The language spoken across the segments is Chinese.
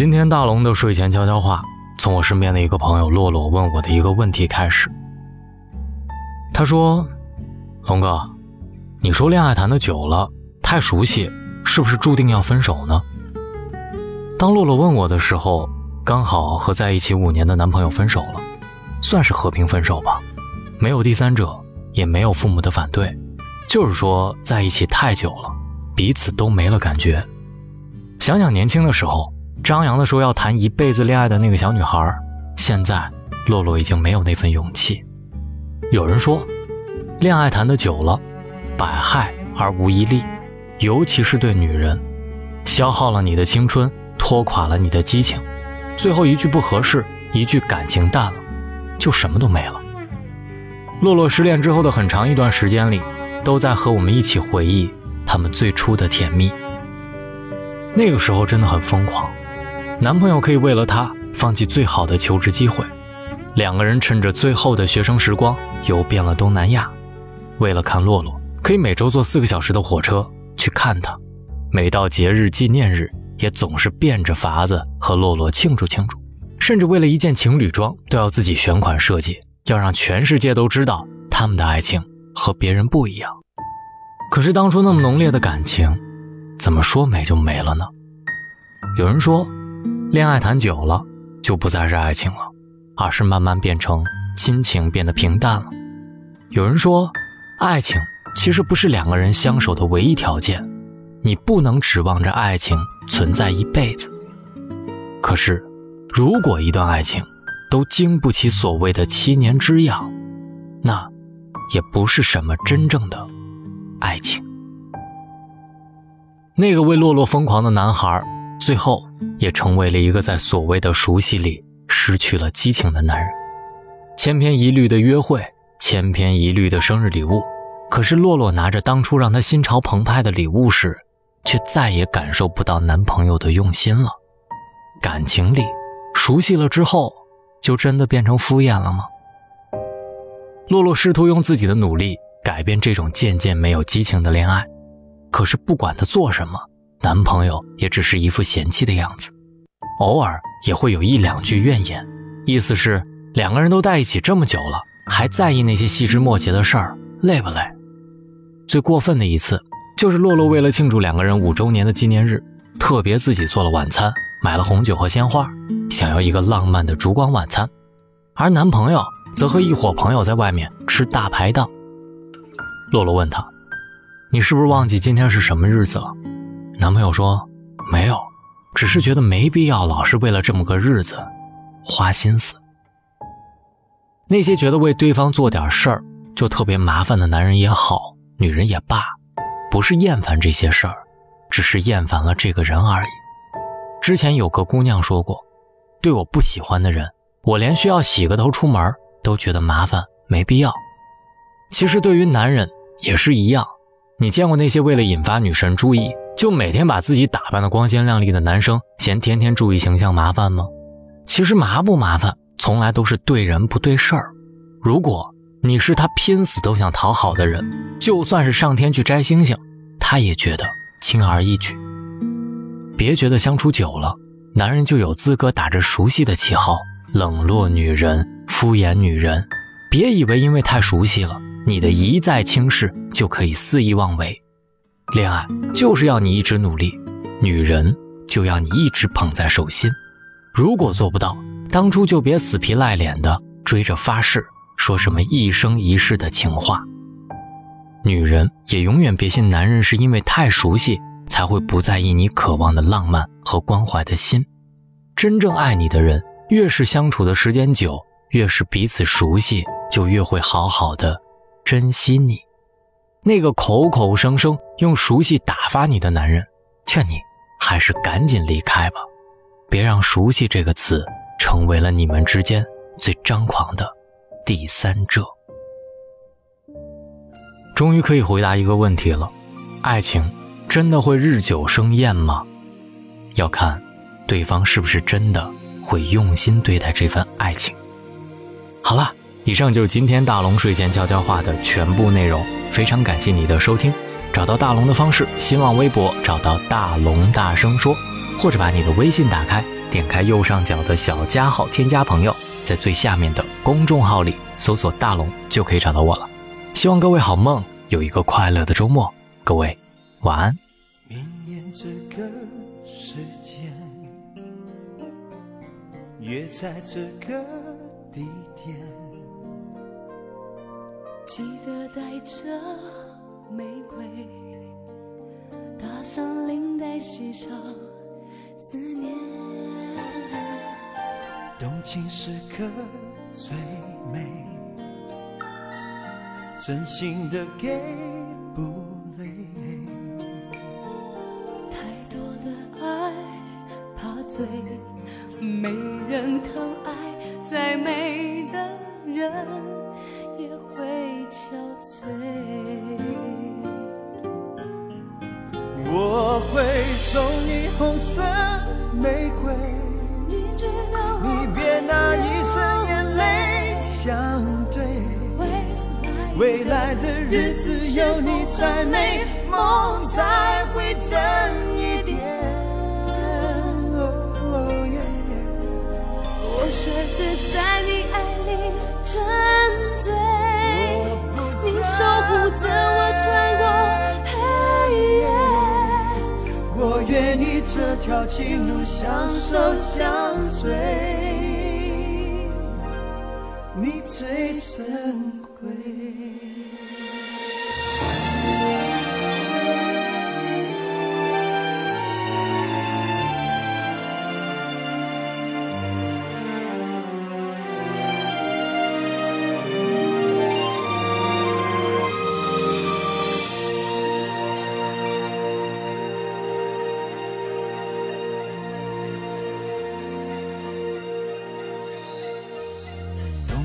今天大龙的睡前悄悄话，从我身边的一个朋友洛洛问我的一个问题开始。他说：“龙哥，你说恋爱谈的久了，太熟悉，是不是注定要分手呢？”当洛洛问我的时候，刚好和在一起五年的男朋友分手了，算是和平分手吧，没有第三者，也没有父母的反对，就是说在一起太久了，彼此都没了感觉。想想年轻的时候。张扬的说要谈一辈子恋爱的那个小女孩，现在洛洛已经没有那份勇气。有人说，恋爱谈得久了，百害而无一利，尤其是对女人，消耗了你的青春，拖垮了你的激情，最后一句不合适，一句感情淡了，就什么都没了。洛洛失恋之后的很长一段时间里，都在和我们一起回忆他们最初的甜蜜。那个时候真的很疯狂。男朋友可以为了她放弃最好的求职机会，两个人趁着最后的学生时光游遍了东南亚。为了看洛洛，可以每周坐四个小时的火车去看她。每到节日纪念日，也总是变着法子和洛洛庆祝庆祝。甚至为了一件情侣装，都要自己选款设计，要让全世界都知道他们的爱情和别人不一样。可是当初那么浓烈的感情，怎么说没就没了呢？有人说。恋爱谈久了，就不再是爱情了，而是慢慢变成亲情，变得平淡了。有人说，爱情其实不是两个人相守的唯一条件，你不能指望着爱情存在一辈子。可是，如果一段爱情都经不起所谓的七年之痒，那也不是什么真正的爱情。那个为洛洛疯狂的男孩。最后，也成为了一个在所谓的熟悉里失去了激情的男人。千篇一律的约会，千篇一律的生日礼物。可是洛洛拿着当初让她心潮澎湃的礼物时，却再也感受不到男朋友的用心了。感情里，熟悉了之后，就真的变成敷衍了吗？洛洛试图用自己的努力改变这种渐渐没有激情的恋爱，可是不管她做什么。男朋友也只是一副嫌弃的样子，偶尔也会有一两句怨言，意思是两个人都在一起这么久了，还在意那些细枝末节的事儿，累不累？最过分的一次，就是洛洛为了庆祝两个人五周年的纪念日，特别自己做了晚餐，买了红酒和鲜花，想要一个浪漫的烛光晚餐，而男朋友则和一伙朋友在外面吃大排档。洛洛问他：“你是不是忘记今天是什么日子了？”男朋友说：“没有，只是觉得没必要老是为了这么个日子花心思。那些觉得为对方做点事儿就特别麻烦的男人也好，女人也罢，不是厌烦这些事儿，只是厌烦了这个人而已。之前有个姑娘说过，对我不喜欢的人，我连需要洗个头出门都觉得麻烦，没必要。其实对于男人也是一样，你见过那些为了引发女神注意？”就每天把自己打扮的光鲜亮丽的男生，嫌天天注意形象麻烦吗？其实麻不麻烦，从来都是对人不对事儿。如果你是他拼死都想讨好的人，就算是上天去摘星星，他也觉得轻而易举。别觉得相处久了，男人就有资格打着熟悉的旗号冷落女人、敷衍女人。别以为因为太熟悉了，你的一再轻视就可以肆意妄为。恋爱就是要你一直努力，女人就要你一直捧在手心。如果做不到，当初就别死皮赖脸的追着发誓，说什么一生一世的情话。女人也永远别信男人是因为太熟悉才会不在意你渴望的浪漫和关怀的心。真正爱你的人，越是相处的时间久，越是彼此熟悉，就越会好好的珍惜你。那个口口声声用熟悉打发你的男人，劝你还是赶紧离开吧，别让“熟悉”这个词成为了你们之间最张狂的第三者。终于可以回答一个问题了：爱情真的会日久生厌吗？要看对方是不是真的会用心对待这份爱情。好了，以上就是今天大龙睡前悄悄话的全部内容。非常感谢你的收听，找到大龙的方式：新浪微博找到大龙大声说，或者把你的微信打开，点开右上角的小加号，添加朋友，在最下面的公众号里搜索“大龙”就可以找到我了。希望各位好梦，有一个快乐的周末。各位晚安。明年这个时间，约在这个地点，记得带着玫瑰，打上领带，系上思念。动情时刻最美，真心的给不累。太多的爱怕醉，没人疼爱，再美的人我会送你红色玫瑰，你别拿一生眼泪相对。未来的日子有你才美，梦才会真一点。我选择在你爱里这条情路相守相随，你最珍贵。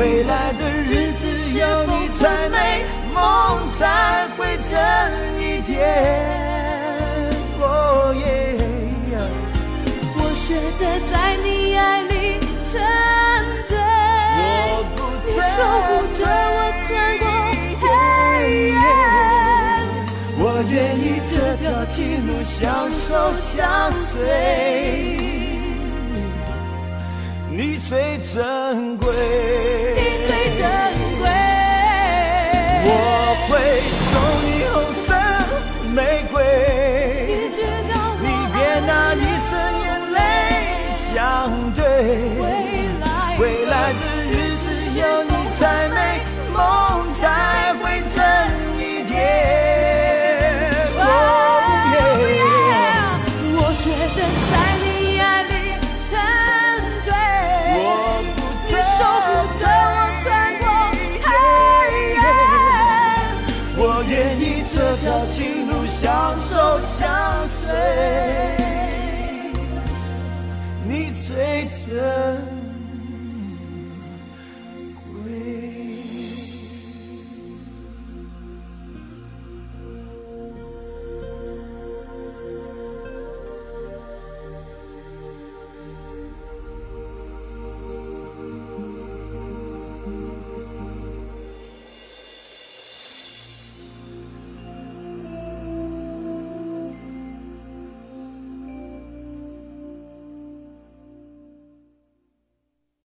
未来的日子有你才美，梦才会真一点。哦耶！我选择在你爱里沉醉，你守护着我穿过黑夜。我愿意这条情路相守相随，你最珍贵，你最珍贵。我会随，你最珍